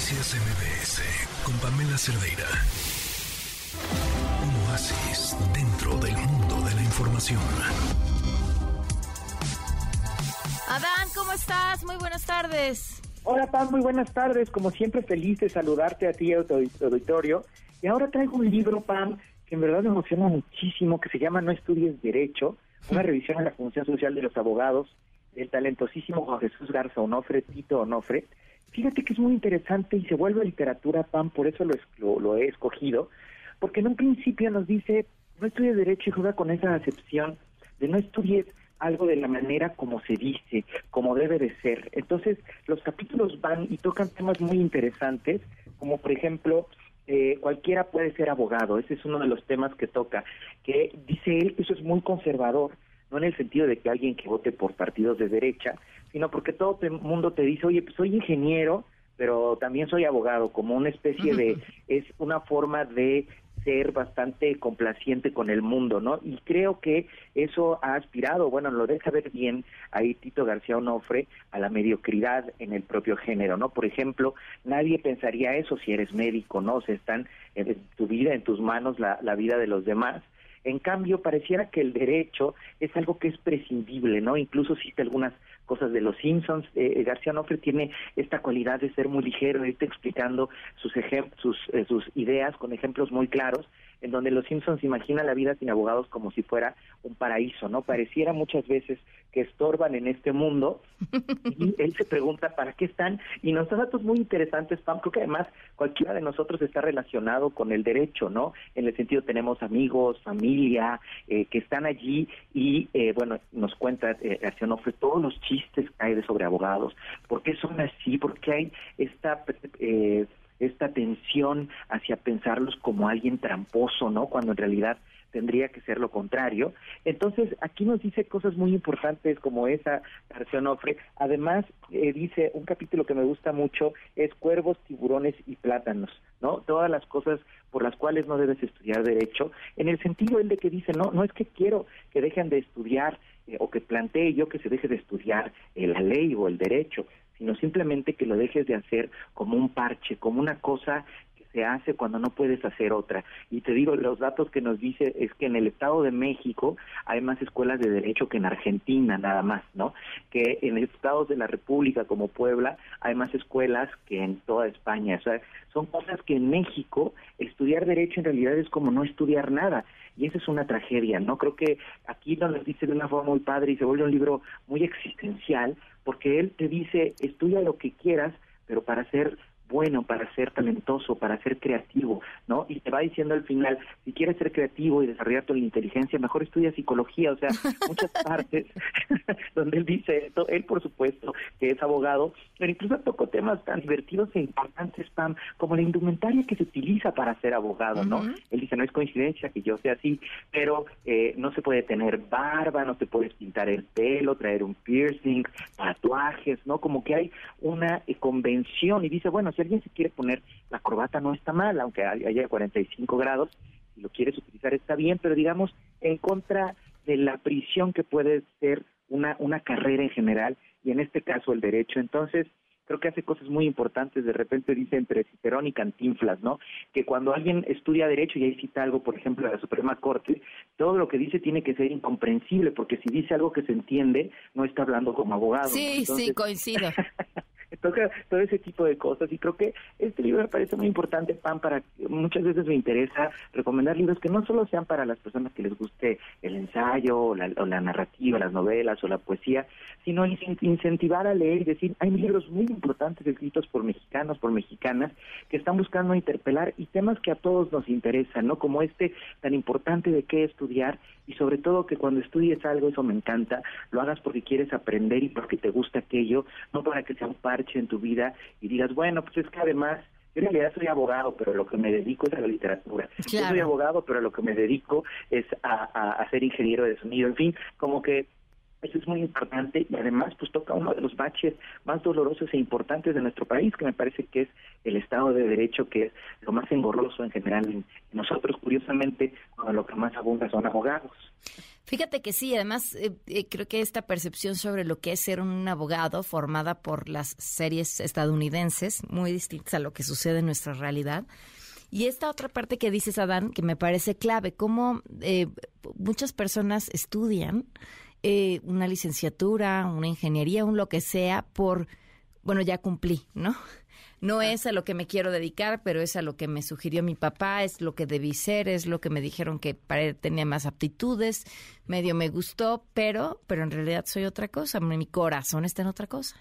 Noticias MBS con Pamela Cerdeira. Un oasis dentro del mundo de la información. Adán, ¿cómo estás? Muy buenas tardes. Hola, Pam, muy buenas tardes. Como siempre, feliz de saludarte a ti y a tu auditorio. Y ahora traigo un libro, Pam, que en verdad me emociona muchísimo, que se llama No estudies Derecho, una revisión a la función social de los abogados del talentosísimo Juan Jesús Garza Onofre, Tito Onofre. Fíjate que es muy interesante y se vuelve literatura, Pam, por eso lo, lo, he escogido, porque en un principio nos dice, no estudies Derecho y juega con esa acepción de no estudies algo de la manera como se dice, como debe de ser. Entonces, los capítulos van y tocan temas muy interesantes, como por ejemplo, eh, cualquiera puede ser abogado, ese es uno de los temas que toca, que dice él que eso es muy conservador, no en el sentido de que alguien que vote por partidos de derecha, sino porque todo el mundo te dice, oye, pues soy ingeniero, pero también soy abogado, como una especie de, es una forma de ser bastante complaciente con el mundo, ¿no? Y creo que eso ha aspirado, bueno, lo deja ver bien ahí Tito García Onofre, a la mediocridad en el propio género, ¿no? Por ejemplo, nadie pensaría eso si eres médico, ¿no? O sea, están en tu vida, en tus manos, la, la vida de los demás. En cambio, pareciera que el derecho es algo que es prescindible, ¿no? Incluso existe algunas cosas de los Simpsons. Eh, eh, García Nofre tiene esta cualidad de ser muy ligero, de irte explicando sus, sus, eh, sus ideas con ejemplos muy claros en donde los Simpsons imaginan la vida sin abogados como si fuera un paraíso, ¿no? Pareciera muchas veces que estorban en este mundo. Y él se pregunta para qué están y nos da datos muy interesantes, Pam, creo que además cualquiera de nosotros está relacionado con el derecho, ¿no? En el sentido tenemos amigos, familia, eh, que están allí y, eh, bueno, nos cuenta eh, todos los chistes que hay de sobre abogados, por qué son así, por qué hay esta... Eh, esta tensión hacia pensarlos como alguien tramposo, ¿no? Cuando en realidad tendría que ser lo contrario. Entonces, aquí nos dice cosas muy importantes como esa García Onofre. Además, eh, dice un capítulo que me gusta mucho, es cuervos, tiburones y plátanos, ¿no? Todas las cosas por las cuales no debes estudiar derecho, en el sentido él de que dice, no, no es que quiero que dejen de estudiar eh, o que plantee yo que se deje de estudiar eh, la ley o el derecho, sino simplemente que lo dejes de hacer como un parche, como una cosa se hace cuando no puedes hacer otra. Y te digo, los datos que nos dice es que en el Estado de México hay más escuelas de derecho que en Argentina nada más, ¿no? Que en estados de la República como Puebla hay más escuelas que en toda España. O sea, son cosas que en México estudiar derecho en realidad es como no estudiar nada y esa es una tragedia, ¿no? Creo que aquí nos dice de una forma muy padre y se vuelve un libro muy existencial porque él te dice, estudia lo que quieras, pero para ser bueno, para ser talentoso, para ser creativo, ¿no? Y te va diciendo al final, si quieres ser creativo y desarrollar tu inteligencia, mejor estudia psicología, o sea, muchas partes donde él dice esto, él por supuesto que es abogado, pero incluso tocó temas tan divertidos e importantes, Pam, como la indumentaria que se utiliza para ser abogado, ¿no? Él dice, no es coincidencia que yo sea así, pero eh, no se puede tener barba, no te puedes pintar el pelo, traer un piercing, tatuajes, ¿no? Como que hay una eh, convención y dice, bueno, si alguien se quiere poner la corbata no está mal, aunque haya 45 grados, si lo quieres utilizar está bien, pero digamos en contra de la prisión que puede ser una, una carrera en general y en este caso el derecho. Entonces, creo que hace cosas muy importantes. De repente dice entre Cicerón y Cantinflas, ¿no? Que cuando alguien estudia derecho y ahí cita algo, por ejemplo, de la Suprema Corte, todo lo que dice tiene que ser incomprensible, porque si dice algo que se entiende, no está hablando como abogado. Sí, sí, coincido. toca todo ese tipo de cosas y creo que este libro me parece muy importante, Pan, para muchas veces me interesa recomendar libros que no solo sean para las personas que les guste el ensayo o la, narrativa, las novelas o la poesía, sino incentivar a leer y decir, hay libros muy importantes escritos por mexicanos, por mexicanas, que están buscando interpelar y temas que a todos nos interesan, ¿no? Como este tan importante de qué estudiar y sobre todo que cuando estudies algo, eso me encanta, lo hagas porque quieres aprender y porque te gusta aquello, no para que sea un parche en tu vida y digas, bueno, pues es que además yo en realidad soy abogado, pero lo que me dedico es a la literatura. Yo soy abogado, pero lo que me dedico es a, a, ser ingeniero de sonido. En fin, como que Eso es muy importante y además pues toca uno de los baches más dolorosos e importantes de nuestro país, que me parece que es el Estado de Derecho, que es lo más engorroso en general en, nosotros, curiosamente, lo que más abunda son abogados. Fíjate que sí, además eh, eh, creo que esta percepción sobre lo que es ser un abogado formada por las series estadounidenses, muy distintas a lo que sucede en nuestra realidad, y esta otra parte que dices, Adán, que me parece clave, cómo eh, muchas personas estudian eh, una licenciatura, una ingeniería, un lo que sea, por, bueno, ya cumplí, ¿no? No es a lo que me quiero dedicar, pero es a lo que me sugirió mi papá, es lo que debí ser, es lo que me dijeron que para tenía más aptitudes, medio me gustó, pero, pero en realidad soy otra cosa, mi corazón está en otra cosa.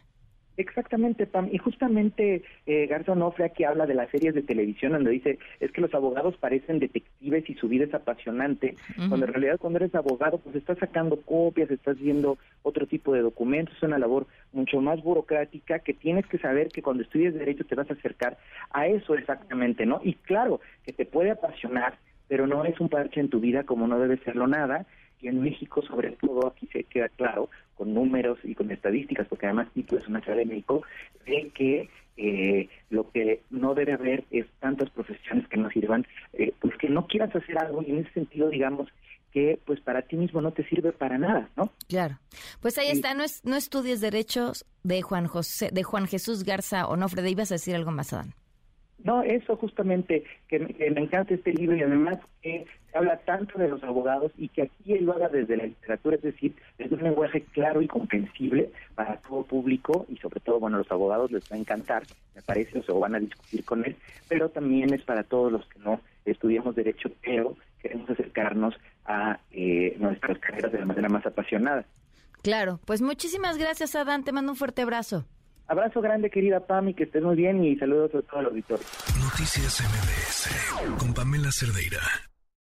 Exactamente, Pam. Y justamente eh, Garza Onofre aquí habla de las series de televisión donde dice, es que los abogados parecen detectives y su vida es apasionante, cuando en realidad cuando eres abogado pues estás sacando copias, estás viendo otro tipo de documentos, es una labor mucho más burocrática que tienes que saber que cuando estudies derecho te vas a acercar a eso exactamente, ¿no? Y claro, que te puede apasionar, pero no es un parche en tu vida como no debe serlo nada, y en México sobre todo aquí se queda claro con números y con estadísticas porque además Tito es una ciudad de de que eh, lo que no debe haber es tantas profesiones que no sirvan eh, pues que no quieras hacer algo y en ese sentido digamos que pues para ti mismo no te sirve para nada, ¿no? Claro. Pues ahí está, no, es, no estudies derechos de Juan José, de Juan Jesús Garza Onofre, ibas a decir algo más, Adán. No, eso justamente, que, me encanta este libro y además que habla tanto de los abogados y que aquí él lo haga desde la literatura, es decir, desde un lenguaje claro y comprensible para todo público y sobre todo, bueno, los abogados les va a encantar, me parece, o se van a discutir con él, pero también es para todos los que no estudiamos derecho, pero queremos acercarnos a eh, nuestras carreras de la manera más apasionada. Claro, pues muchísimas gracias, Adán, te mando un fuerte abrazo. Abrazo grande, querida Pami, que estés muy bien y saludos a todos los auditores. Noticias MBS con Pamela Cerdeira.